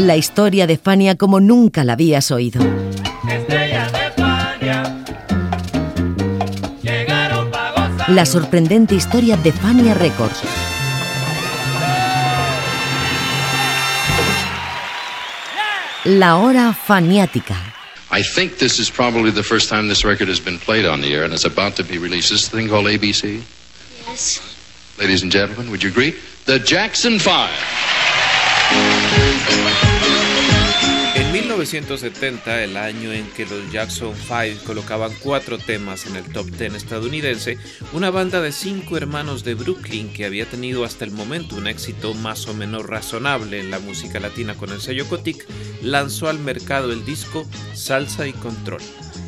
La historia de Fania como nunca la habías oído. La sorprendente historia de Fania Records. La hora faniática. I think this is probably the first time this record has been played on the air and it's about to be released. This thing called ABC? Yes. Ladies and gentlemen, would you agree? The Jackson Five. 1970, el año en que los Jackson 5 colocaban cuatro temas en el top 10 estadounidense, una banda de cinco hermanos de Brooklyn que había tenido hasta el momento un éxito más o menos razonable en la música latina con el sello Cotic, lanzó al mercado el disco Salsa y Control.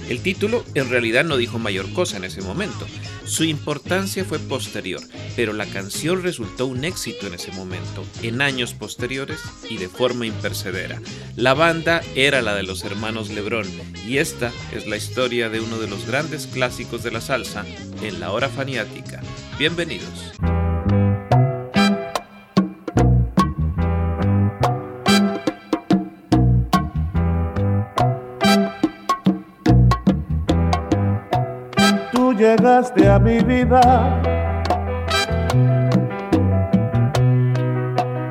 El título en realidad no dijo mayor cosa en ese momento. Su importancia fue posterior, pero la canción resultó un éxito en ese momento, en años posteriores y de forma impercedera. La banda era la de los hermanos Lebrón y esta es la historia de uno de los grandes clásicos de la salsa en la hora faniática. Bienvenidos. Llegaste a mi vida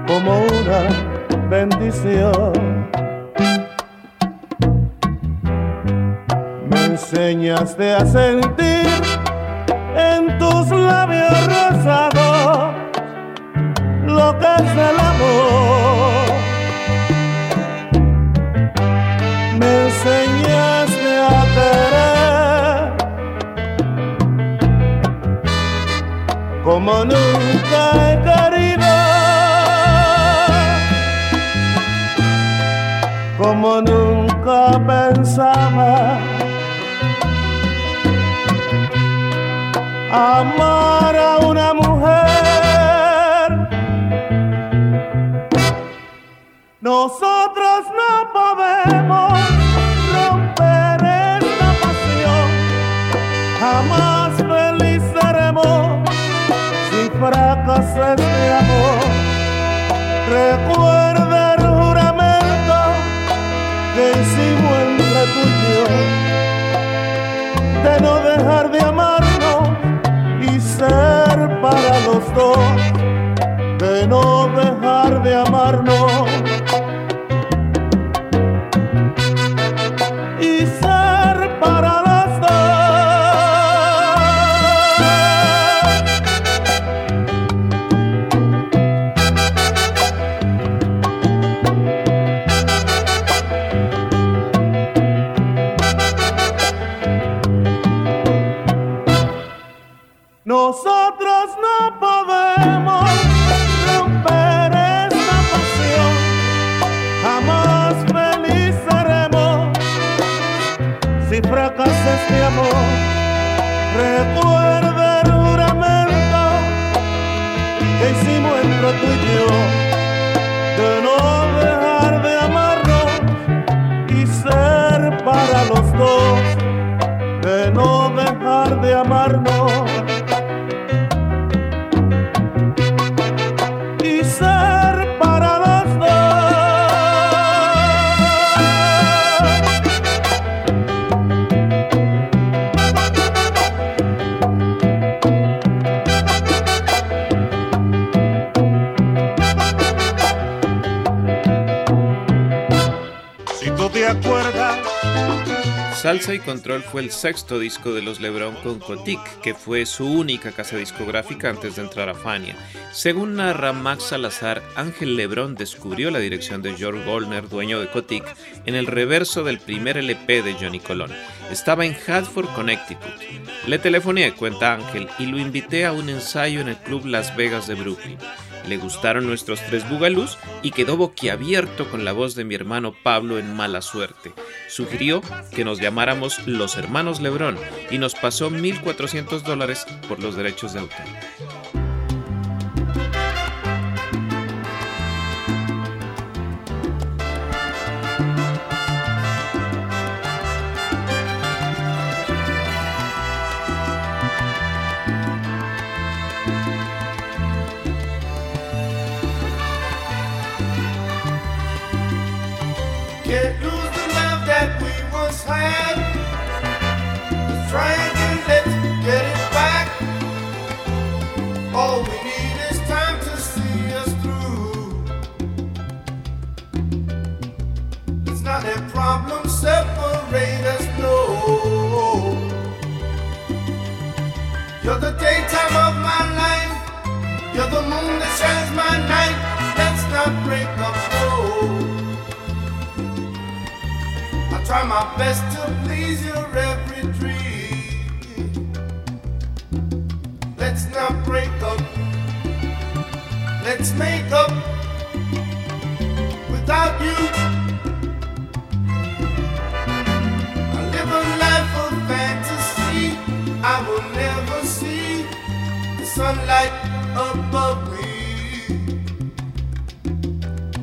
como una bendición. Me enseñaste a sentir en tus labios rosados lo que es el amor. Como nunca he querido, como nunca pensaba amar a Recuerda si fracasa este amor. Recuerda el que hicimos entre tú y yo, de no dejar de amarnos y ser para los dos, de no dejar de amarnos. Salsa y Control fue el sexto disco de los LeBron con Cotic, que fue su única casa discográfica antes de entrar a Fania. Según narra Max Salazar, Ángel LeBron descubrió la dirección de George Goldner, dueño de Cotic, en el reverso del primer LP de Johnny Colón. Estaba en Hartford, Connecticut. Le telefoné, cuenta Ángel, y lo invité a un ensayo en el club Las Vegas de Brooklyn. Le gustaron nuestros tres bugalús y quedó boquiabierto con la voz de mi hermano Pablo en mala suerte. Sugirió que nos llamáramos los hermanos Lebrón y nos pasó 1.400 dólares por los derechos de autor. Can't lose the love that we once had. Let's try again, let's get it back. All we need is time to see us through. Not problems separate us, no. You're the daytime of my life. You're the moon that shines my night. Let's not break up. try my best to please your every dream. Let's not break up. Let's make up. Without you, I live a life of fantasy. I will never see the sunlight above me.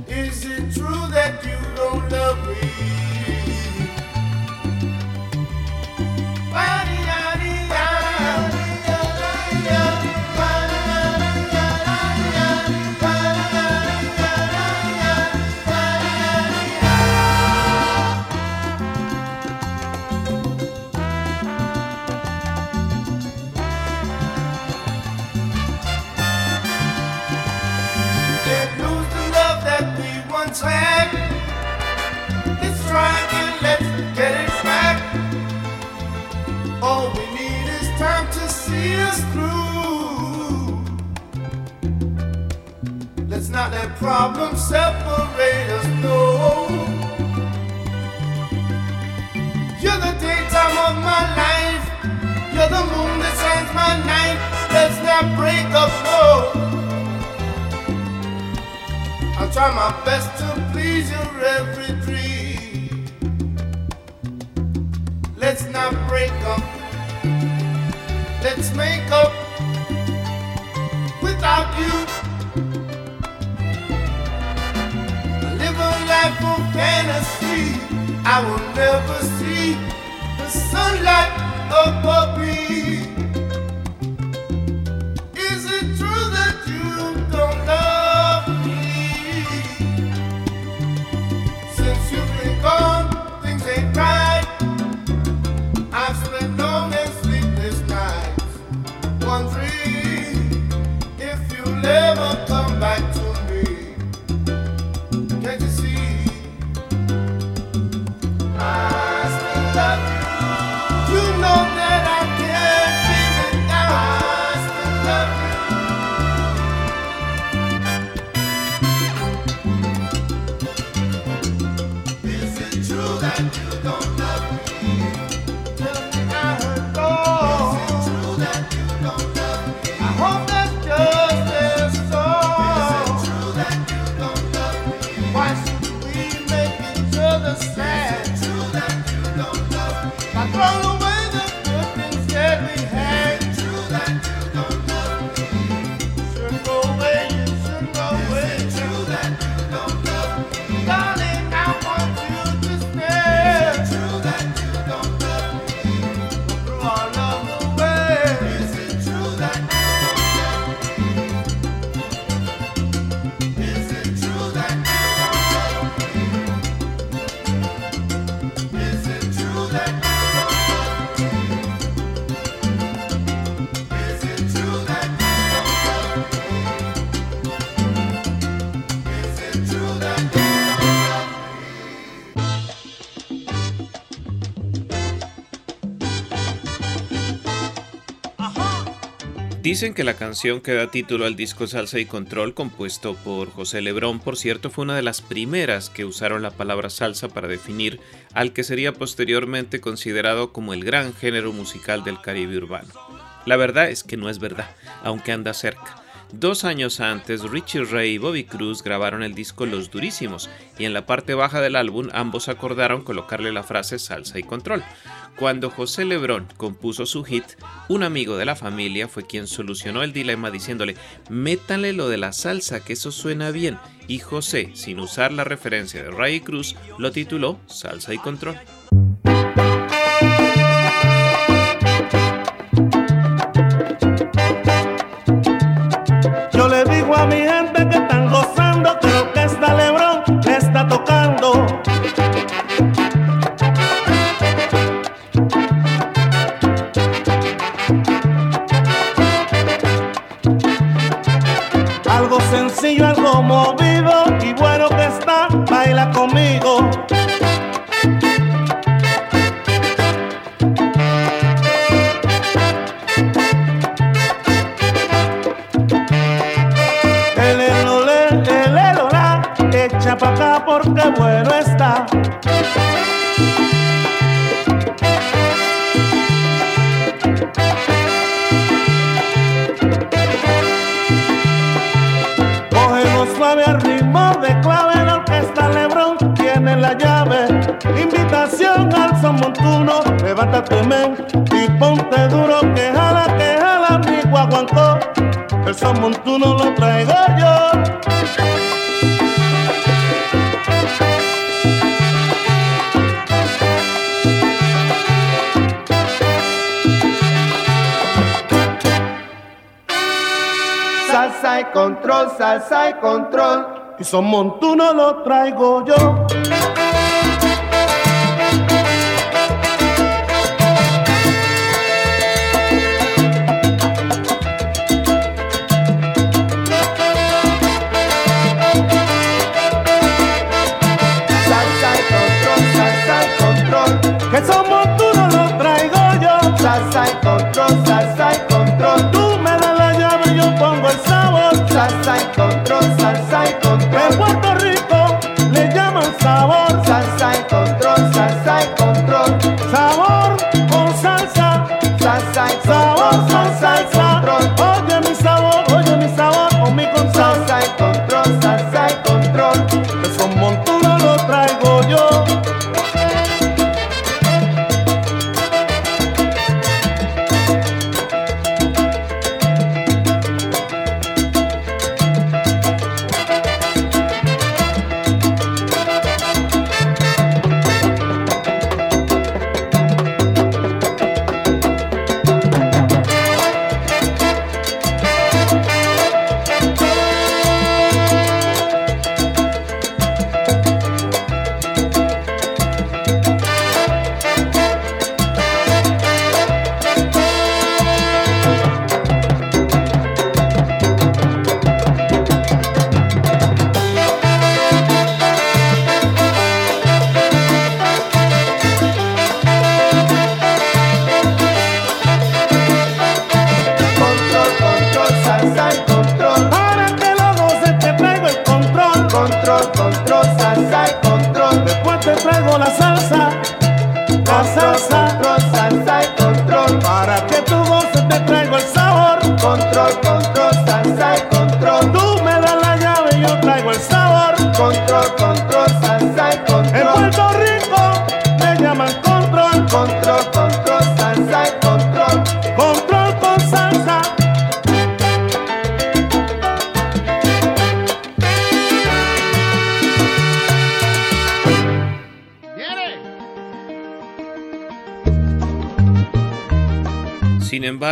Is it true that you don't love me? let problems separate us. No, you're the daytime of my life. You're the moon that shines my night. Let's not break up. No, I'll try my best to please your every dream. Let's not break up. Let's make up. cannot see, I will never see the sunlight above me. Dicen que la canción que da título al disco Salsa y Control, compuesto por José Lebrón, por cierto, fue una de las primeras que usaron la palabra salsa para definir al que sería posteriormente considerado como el gran género musical del Caribe urbano. La verdad es que no es verdad, aunque anda cerca. Dos años antes, Richie Ray y Bobby Cruz grabaron el disco Los Durísimos y en la parte baja del álbum ambos acordaron colocarle la frase salsa y control. Cuando José Lebrón compuso su hit, un amigo de la familia fue quien solucionó el dilema diciéndole, métanle lo de la salsa, que eso suena bien. Y José, sin usar la referencia de Ray Cruz, lo tituló Salsa y Control. Algo movido y bueno que está, baila conmigo. El elole, el elola, echa pa' acá porque bueno está. Son montuno, levántate men y ponte duro, que jala, que jala mi guaguancó. El son montuno lo traigo yo. Salsa y control, salsa y control. Y son montuno lo traigo yo.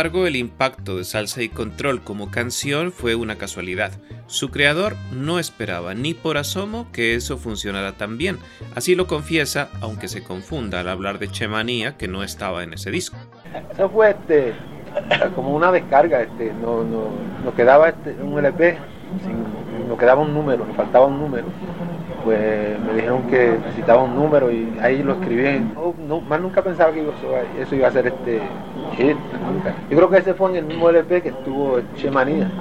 Embargo, el impacto de Salsa y Control como canción fue una casualidad. Su creador no esperaba ni por asomo que eso funcionara tan bien. Así lo confiesa, aunque se confunda al hablar de Chemanía, que no estaba en ese disco. Eso fue este, como una descarga, este, no, no, nos quedaba este, un LP, sin- nos quedaba un número, nos faltaba un número. Pues me dijeron que necesitaba un número y ahí lo escribí. No, más nunca pensaba que eso, iba a ser este hit. Yo creo que ese fue en el mismo LP que estuvo Chemanía.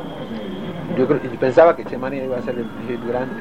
Yo creo, y pensaba que Chemanía iba a ser el hit grande.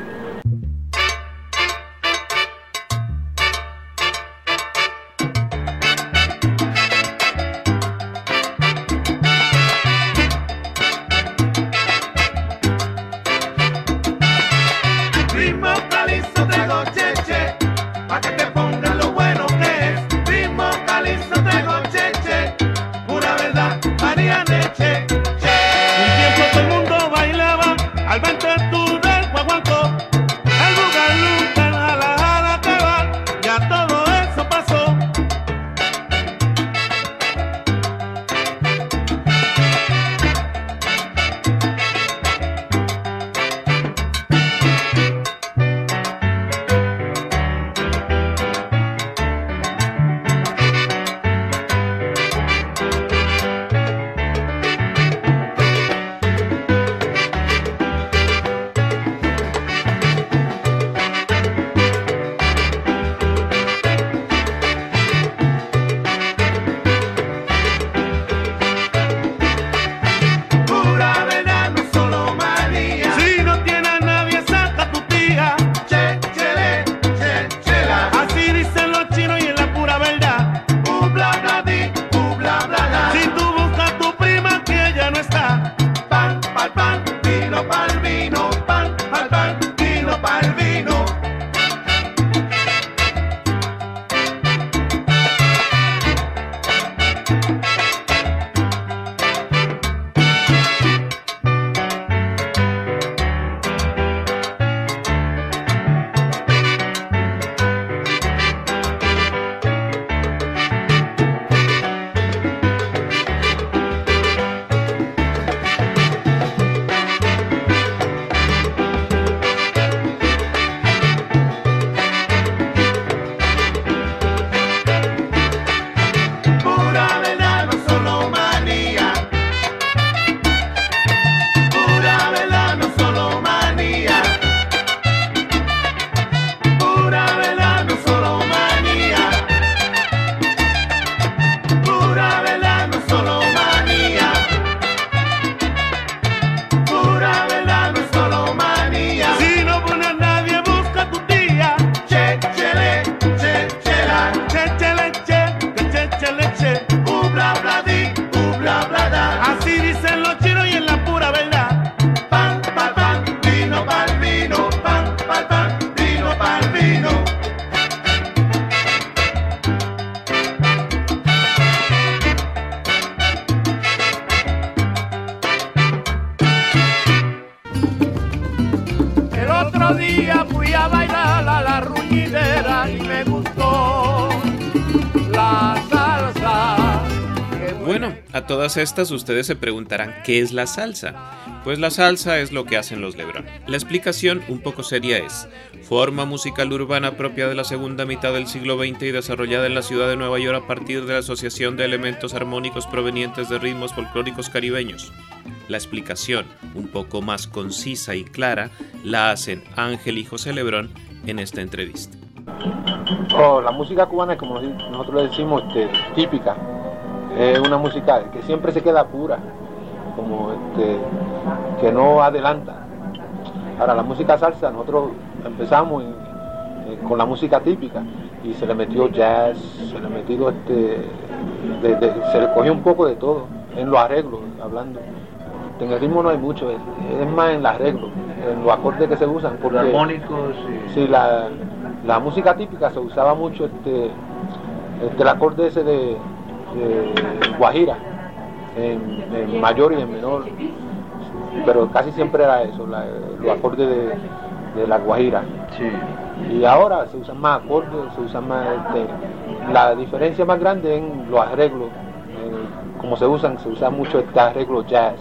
Estas ustedes se preguntarán, ¿qué es la salsa? Pues la salsa es lo que hacen los Lebron. La explicación un poco seria es, forma musical urbana propia de la segunda mitad del siglo XX y desarrollada en la ciudad de Nueva York a partir de la asociación de elementos armónicos provenientes de ritmos folclóricos caribeños. La explicación, un poco más concisa y clara, la hacen Ángel y José Lebrón en esta entrevista. Oh, la música cubana, como nosotros le decimos, este, típica, es una música que siempre se queda pura, como este, que no adelanta. Ahora, la música salsa, nosotros empezamos eh, con la música típica y se le metió jazz, se le metió este, se le cogió un poco de todo, en los arreglos, hablando. En el ritmo no hay mucho, es, más en los arreglos, en los acordes que se usan. Porque, armónicos. Sí, la, la música típica se usaba mucho este, este el acorde ese de, Guajira, en, mayor y en menor, pero casi siempre era eso, los acordes de, la Guajira. Y ahora se usan más acordes, se usan más, este, la diferencia más grande en los arreglos, como se usan, se usa mucho este arreglo jazz.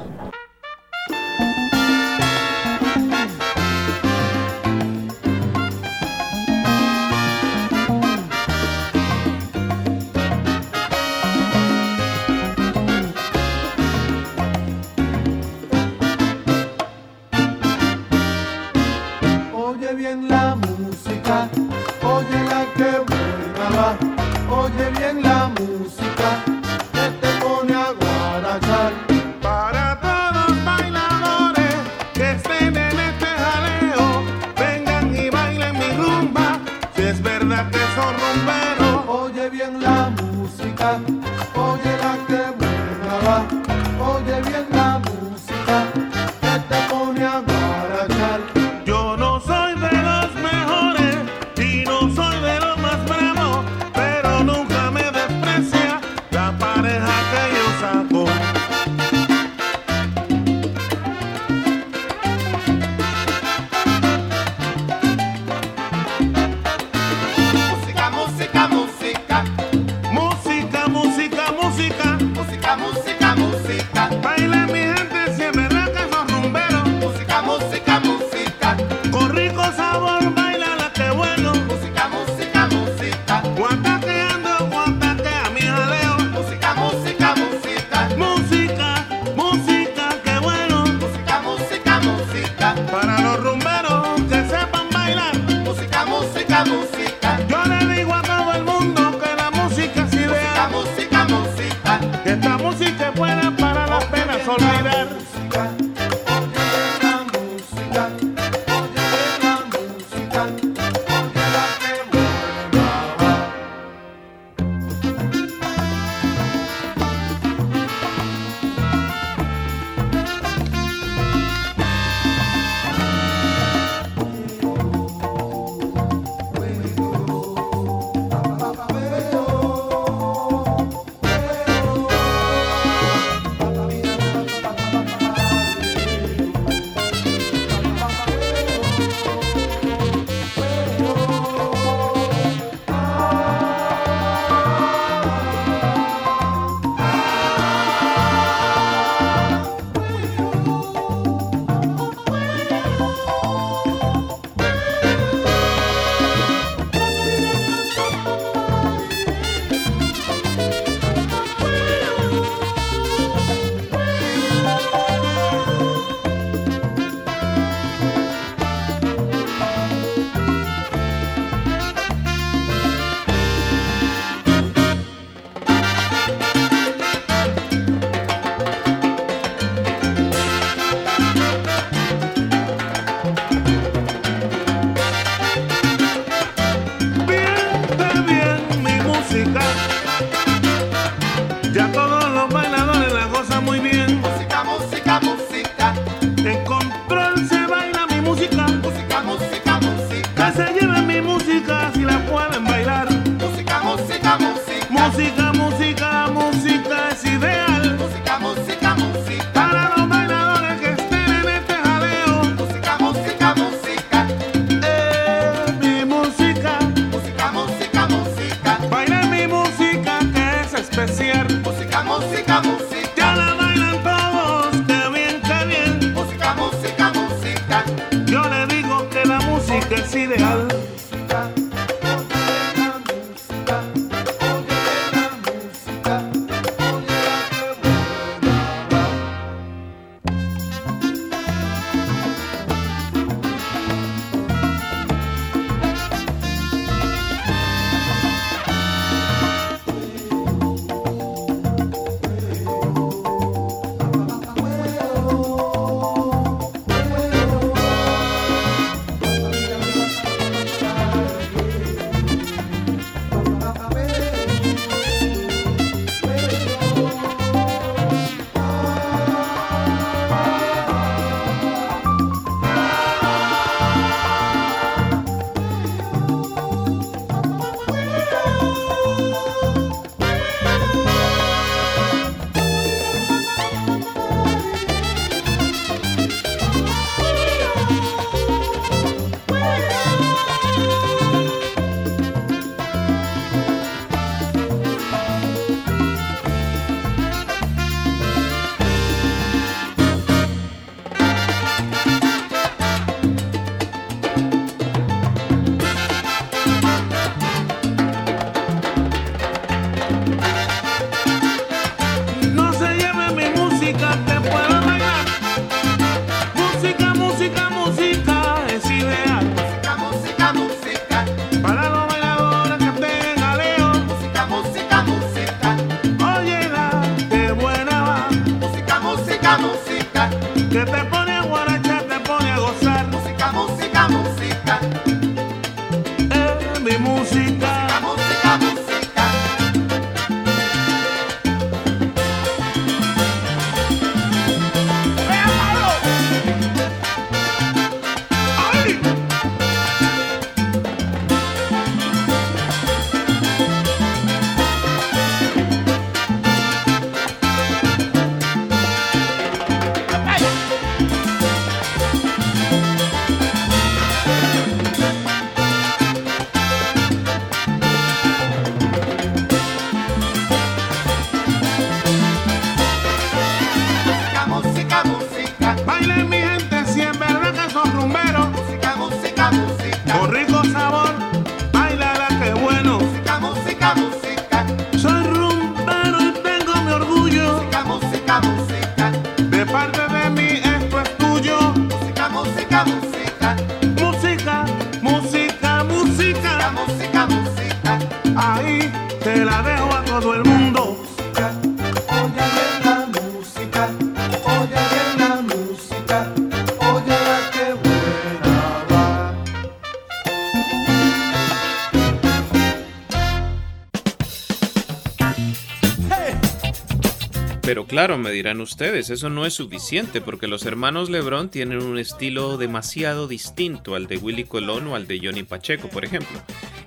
Claro, me dirán ustedes, eso no es suficiente porque los hermanos Lebron tienen un estilo demasiado distinto al de Willy Colón o al de Johnny Pacheco, por ejemplo.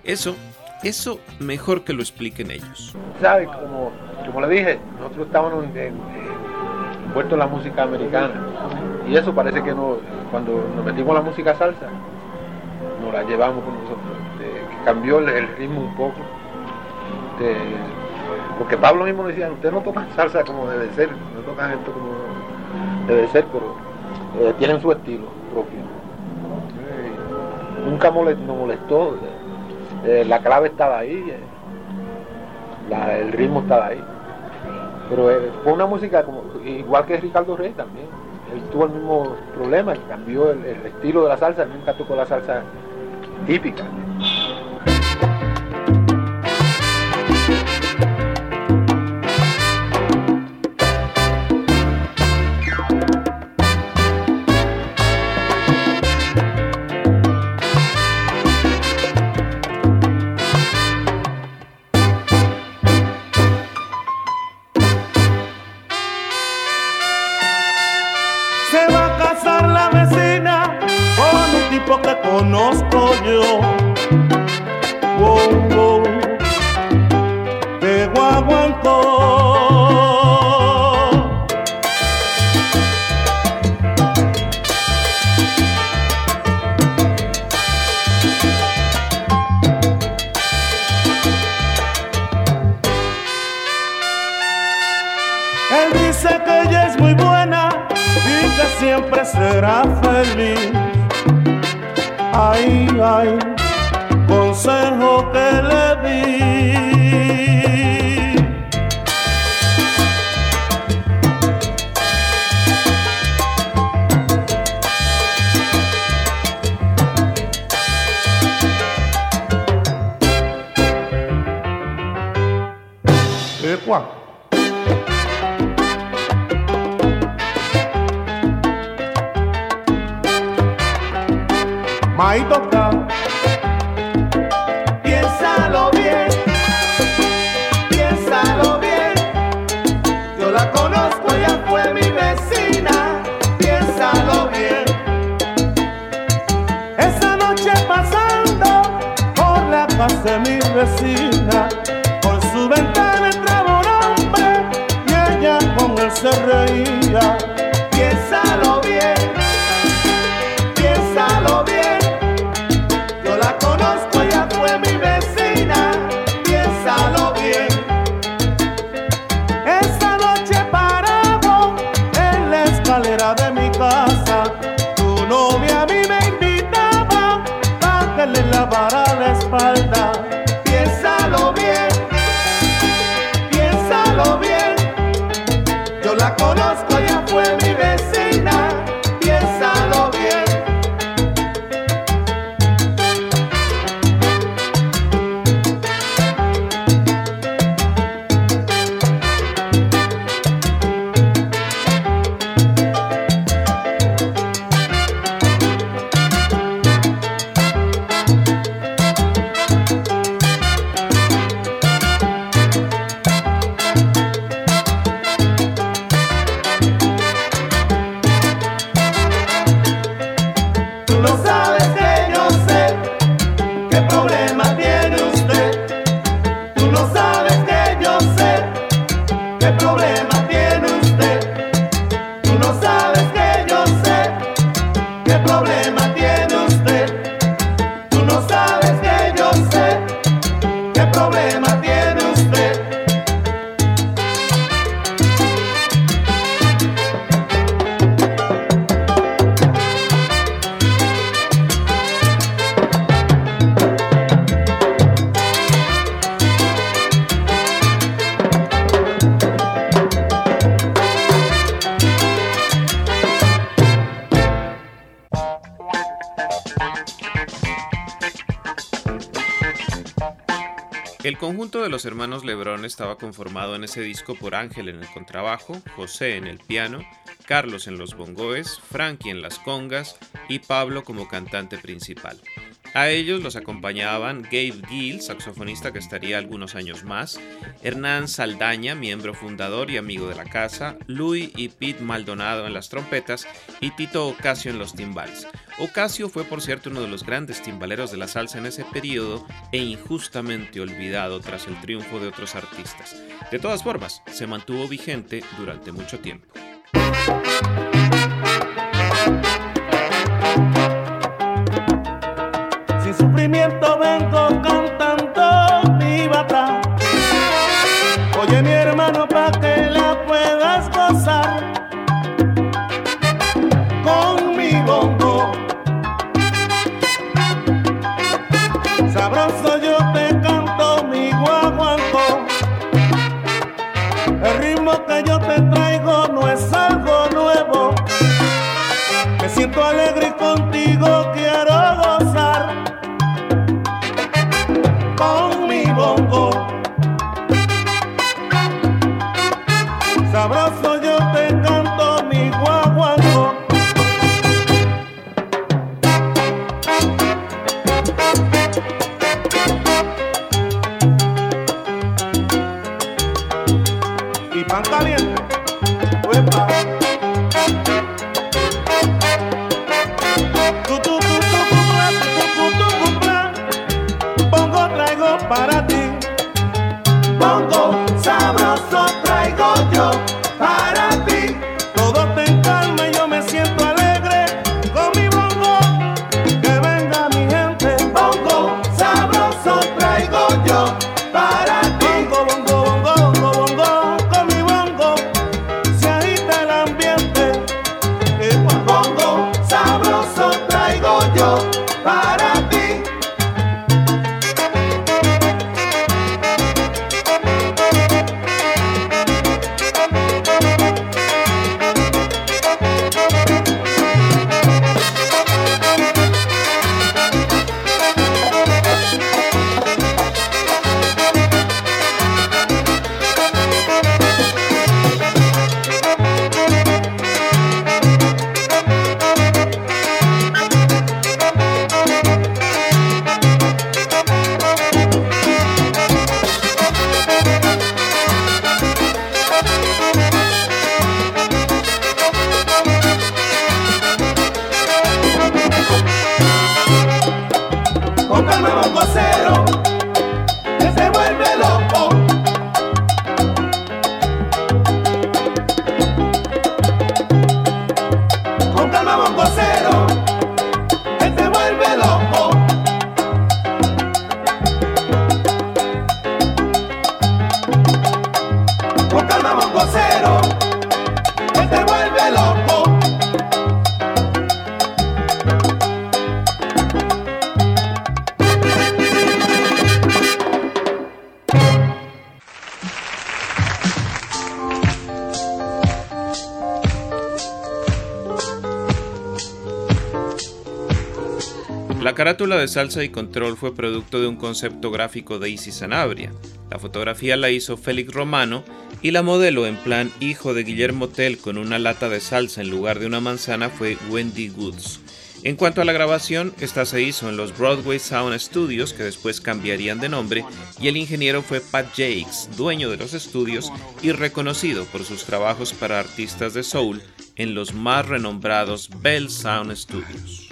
Eso, eso mejor que lo expliquen ellos. ¿Sabes? Como, como le dije, nosotros estábamos en- en- la música americana. Y eso parece que no, cuando nos metimos la música salsa, nos la llevamos con nosotros. este, cambió el, el ritmo un poco. Este, porque Pablo mismo decía, ustedes no tocan salsa como debe ser, no tocan esto como debe ser, pero eh, tienen su estilo propio. Eh, nunca molestó, eh, la clave estaba ahí. eh, el ritmo estaba ahí. Pero eh, fue una música como igual que Ricardo Rey también. Él tuvo el mismo problema, cambió el, el estilo de la salsa, nunca tocó la salsa típica. De mi vecina, por su ventana entraba un hombre y ella con él se reía. Piénsalo bien, piénsalo bien. Yo la conozco, conjunto de los hermanos Lebrón estaba conformado en ese disco por Ángel en el contrabajo, José en el piano, Carlos en los bongoes, Frankie en las congas y Pablo como cantante principal. A ellos los acompañaban Gabe Gill, saxofonista que estaría algunos años más, Hernán Saldaña, miembro fundador y amigo de la casa, Louis y Pete Maldonado en las trompetas y Tito Ocasio en los timbales. Ocasio fue por cierto uno de los grandes timbaleros de la salsa en ese periodo e injustamente olvidado tras el triunfo de otros artistas. De todas formas, se mantuvo vigente durante mucho tiempo. Sufrimiento vengo cantando mi bata. Oye mi hermano Y pan caliente. Uepa. Tu, tu, carátula de Salsa y Control fue producto de un concepto gráfico de Isis Sanabria. La fotografía la hizo Félix Romano y la modelo en plan hijo de Guillermo Tell con una lata de salsa en lugar de una manzana fue Wendy Goods. En cuanto a la grabación, esta se hizo en los Broadway Sound Studios, que después cambiarían de nombre, y el ingeniero fue Pat Jakes, dueño de los estudios y reconocido por sus trabajos para artistas de soul en los más renombrados Bell Sound Studios.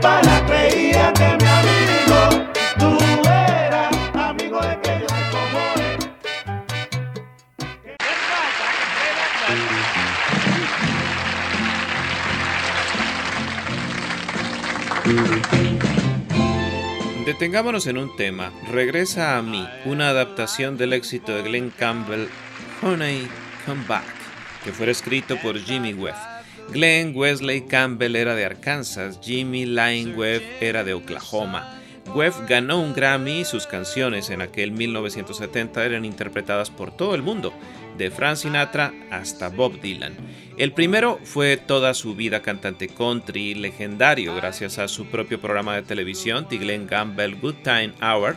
Pana. Creía que mi amigo tú eras amigo de que yo cómo es. Detengámonos en un tema. Regresa a mí, una adaptación del éxito de Glenn Campbell, Honey, Come Back, que fue escrito por Jimmy Webb. Glenn Wesley Campbell era de Arkansas, Jimmy Lane Webb era de Oklahoma. Webb ganó un Grammy y sus canciones en aquel 1970 eran interpretadas por todo el mundo, de Frank Sinatra hasta Bob Dylan. El primero fue toda su vida cantante country legendario gracias a su propio programa de televisión The Glenn Campbell Good Time Hour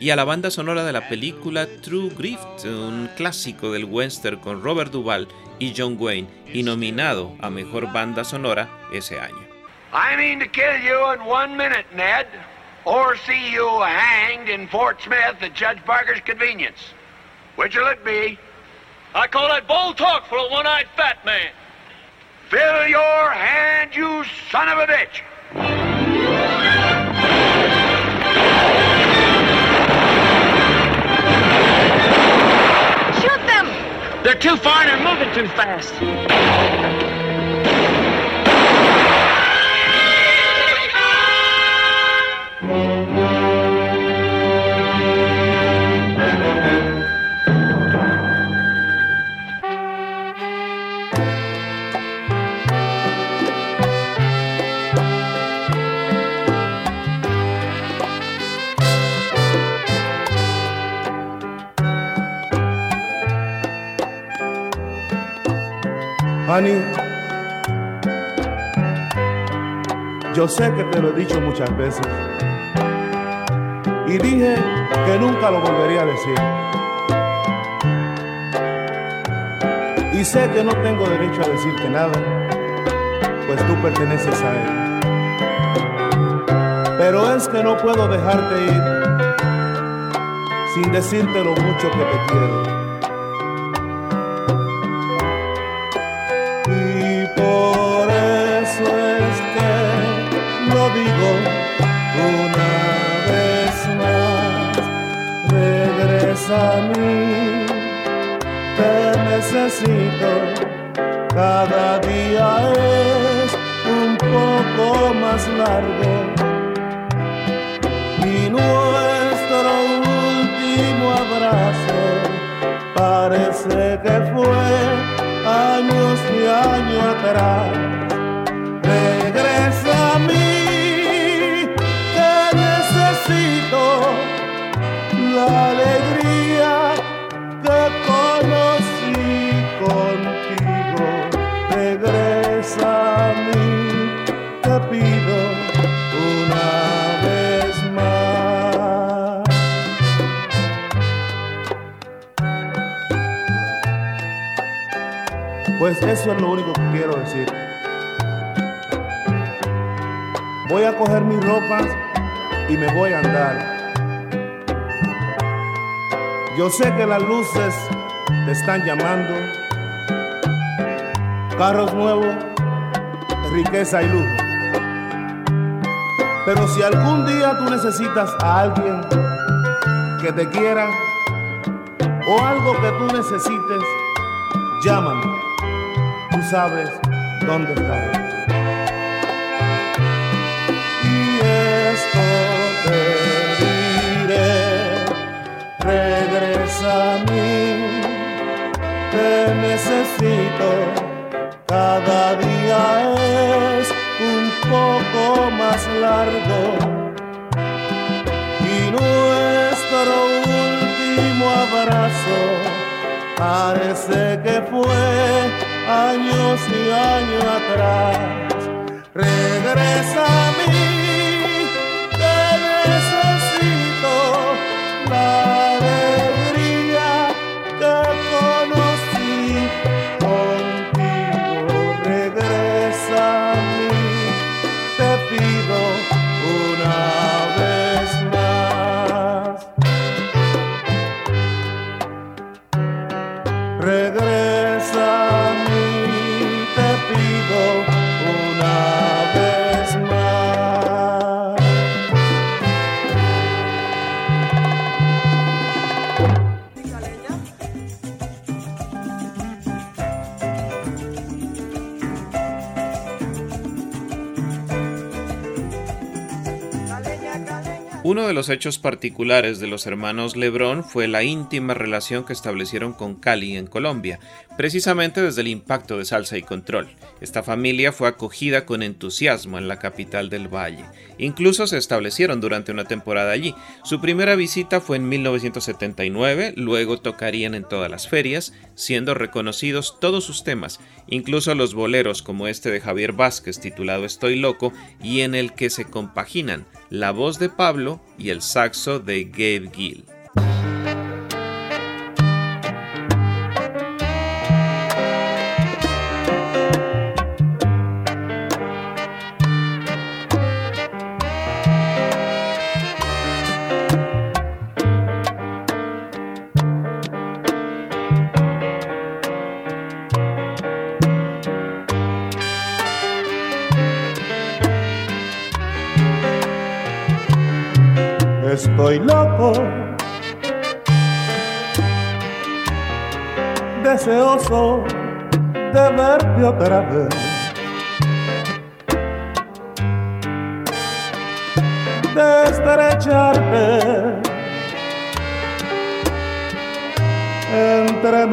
y a la banda sonora de la película True Grit, un clásico del western con Robert Duvall y John Wayne y nominado a mejor banda sonora ese año. I mean to kill you in one minute, Ned, or see you hanged in Fort Smith at Judge Barker's convenience. Which'll it be? I call that bold talk for a one-eyed fat man. Fill your hand, you son of a bitch! They're too far and they're moving too fast. Honey, yo sé que te lo he dicho muchas veces y dije que nunca lo volvería a decir. Y sé que no tengo derecho a decirte nada, pues tú perteneces a él. Pero es que no puedo dejarte ir sin decirte lo mucho que te quiero. Cada día es un poco más. largo y nuestro último abrazo parece que fue años y años atrás. Eso es lo único que quiero decir. Voy a coger mis ropas y me voy a andar. Yo sé que las luces te están llamando. Carros nuevos, riqueza y lujo. Pero si algún día tú necesitas a alguien que te quiera o algo que tú necesites, llámame. Sabes dónde estaré. Y esto te diré, regresa a mí, te necesito, cada día es un poco más largo y nuestro último abrazo parece que fue años y años atrás. Regresa a mí, Uno de los hechos particulares de los hermanos Lebrón fue la íntima relación que establecieron con Cali en Colombia, precisamente desde el impacto de Salsa y Control. Esta familia fue acogida con entusiasmo en la capital del Valle. Incluso se establecieron durante una temporada allí. Su primera visita fue en 1979, luego tocarían en todas las ferias, siendo reconocidos todos sus temas, incluso los boleros como este de Javier Vázquez titulado Estoy loco y en el que se compaginan la voz de Pablo y el saxo de Gabe Gill.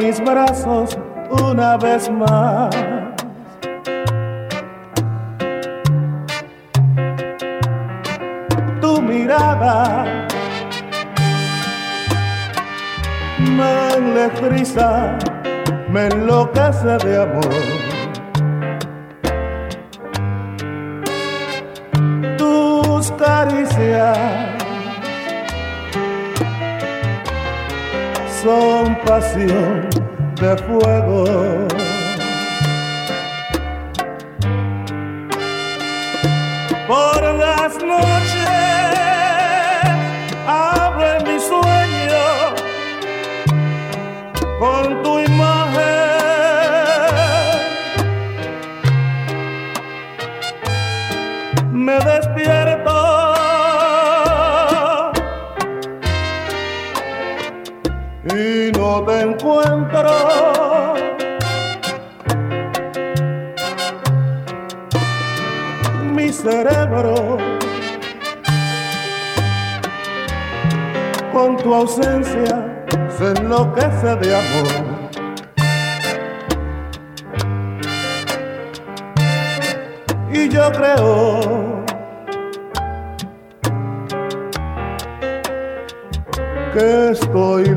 Mis brazos una vez más. Tu mirada me electriza, me enloquece de amor. Pasión de fuego. encuentro. Mi cerebro con tu ausencia se enloquece de amor. Y yo creo que estoy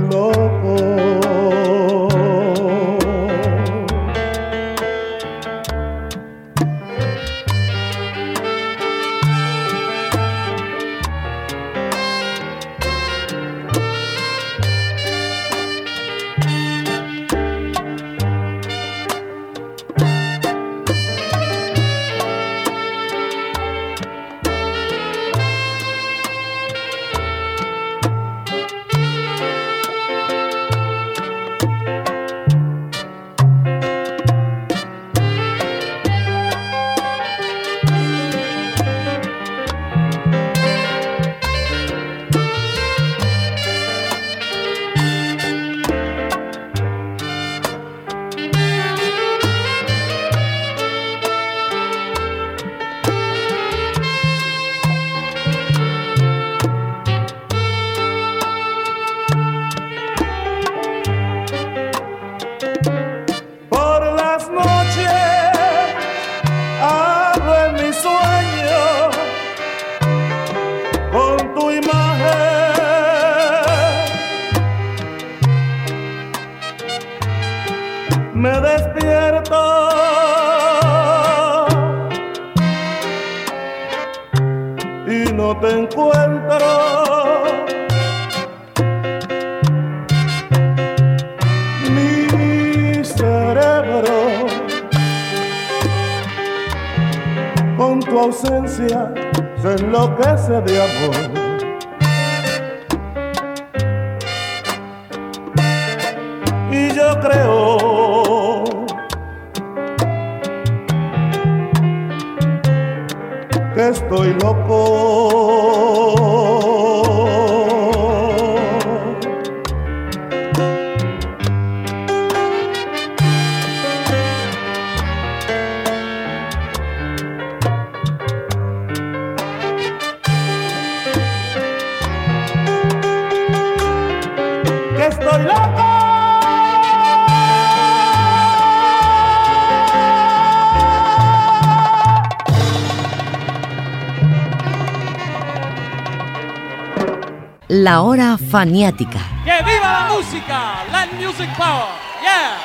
te encuentro. Mi cerebro, con tu ausencia, se enloquece de amor. hora faniática. ¡Que viva la música! Land Music Power! ¡Yeah!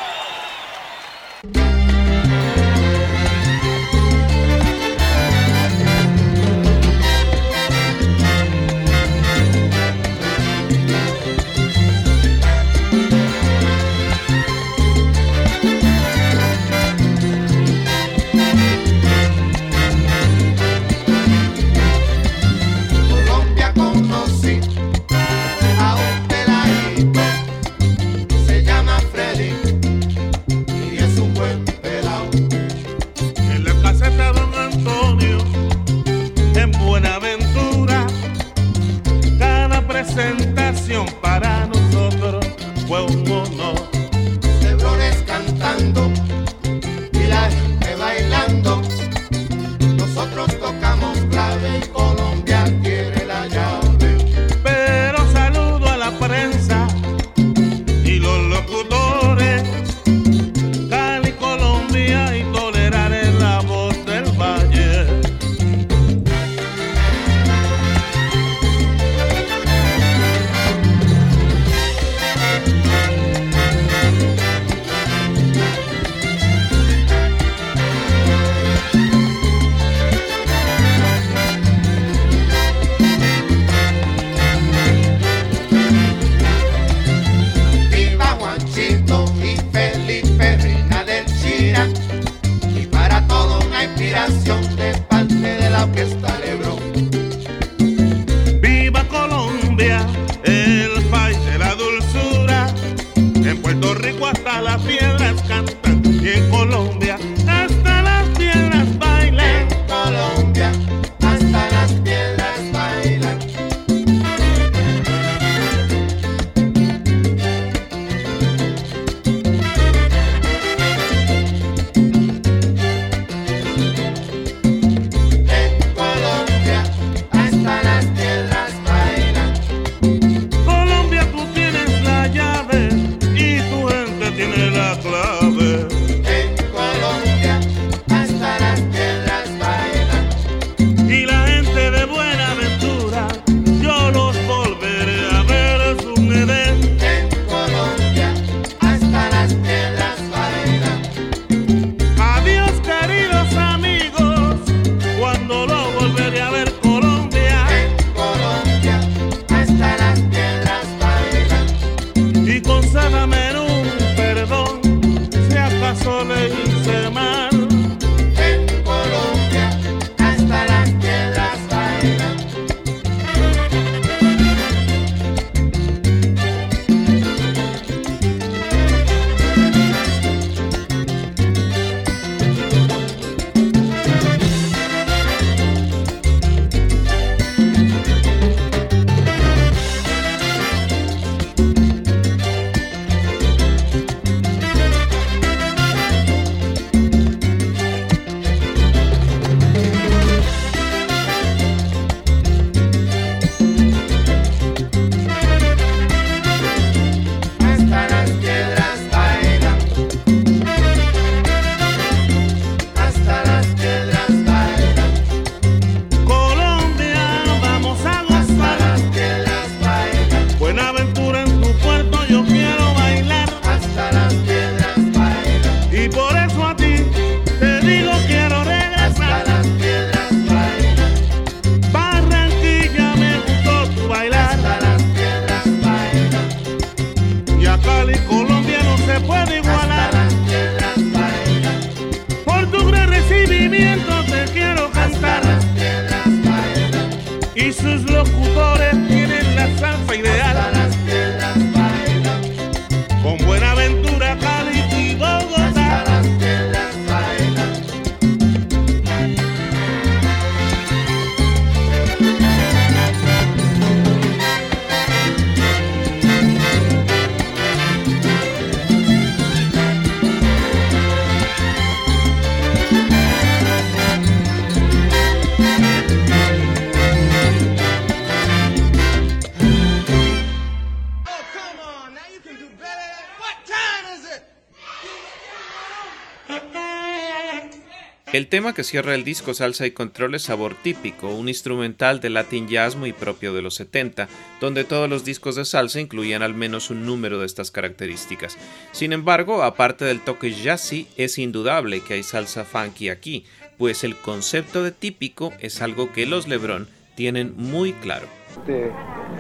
El tema que cierra el disco Salsa y Control es Sabor Típico, un instrumental de Latin Jazz muy propio de los 70, donde todos los discos de salsa incluían al menos un número de estas características. Sin embargo, aparte del toque jazzy, es indudable que hay salsa funky aquí, pues el concepto de típico es algo que los Lebron tienen muy claro. Este,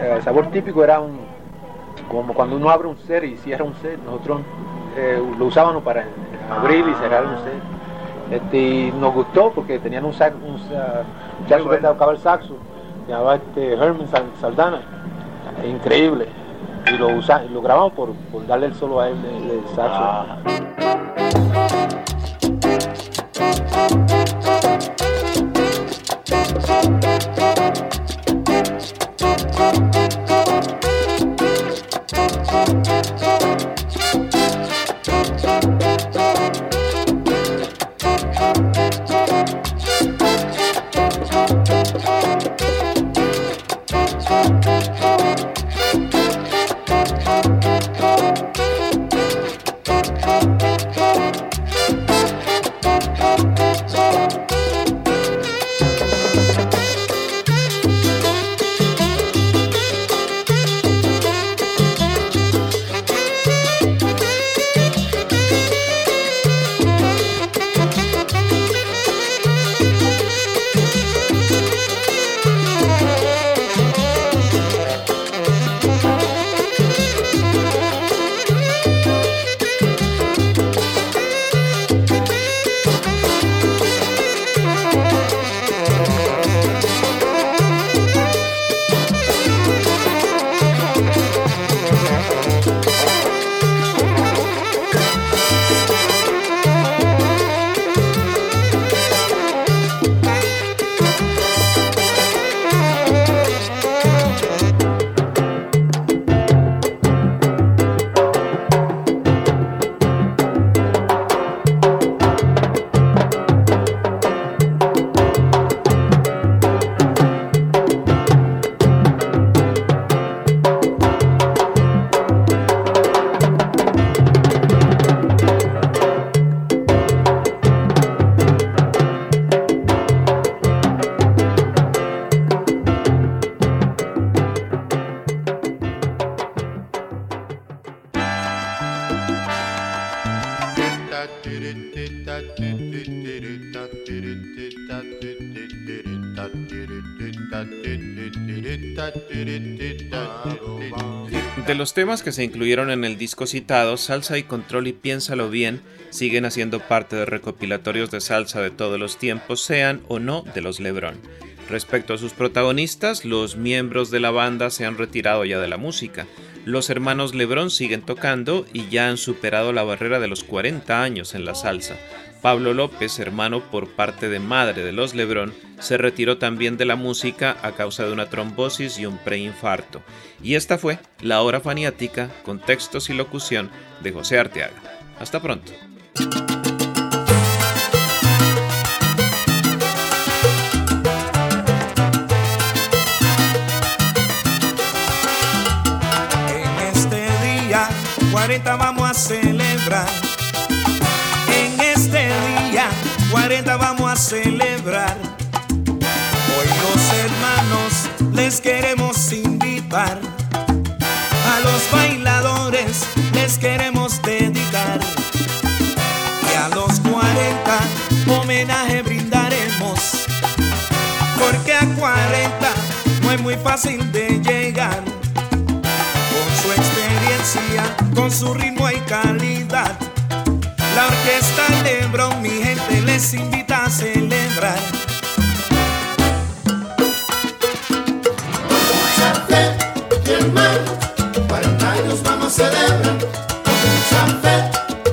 eh, sabor típico era un, como cuando uno abre un ser y cierra un ser, nosotros eh, lo usábamos para abrir y cerrar un ser. Este, y nos gustó porque tenían un, sax, un, muchacho que tocaba el saxo, llamaba este Herman Sal- Saldana, increíble. Y lo, usa, lo grabamos por, por darle el solo a él del del saxo. De los temas que se incluyeron en el disco citado, Salsa y Control y Piénsalo Bien siguen haciendo parte de recopilatorios de salsa de todos los tiempos, sean o no de los Lebron. Respecto a sus protagonistas, los miembros de la banda se han retirado ya de la música. Los hermanos Lebron siguen tocando y ya han superado la barrera de los 40 años en la salsa. Pablo López, hermano por parte de madre de los Lebron, se retiró también de la música a causa de una trombosis y un preinfarto. Y esta fue la hora faniática con textos y locución de José Arteaga. Hasta pronto. En este día 40 vamos a celebrar. 40 vamos a celebrar. Hoy los hermanos les queremos invitar. A los bailadores les queremos dedicar. Y a los 40 homenaje brindaremos. Porque a 40 no es muy fácil de llegar con su experiencia, con su ritmo y calidad la orquesta Lebron, mi gente les invita a celebrar. Con mucha fe y hermano, 40 años vamos a celebrar. Con mucha fe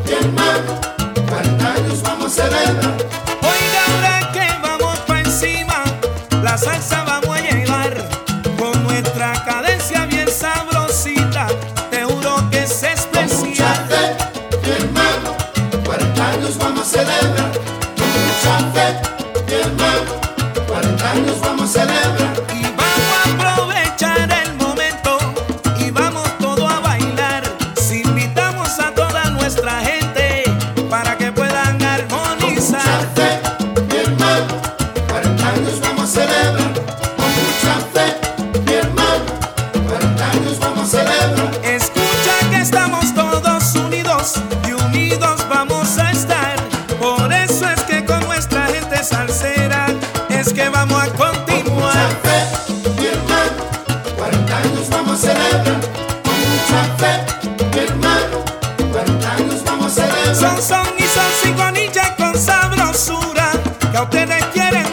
y hermano. Que a ustedes quieren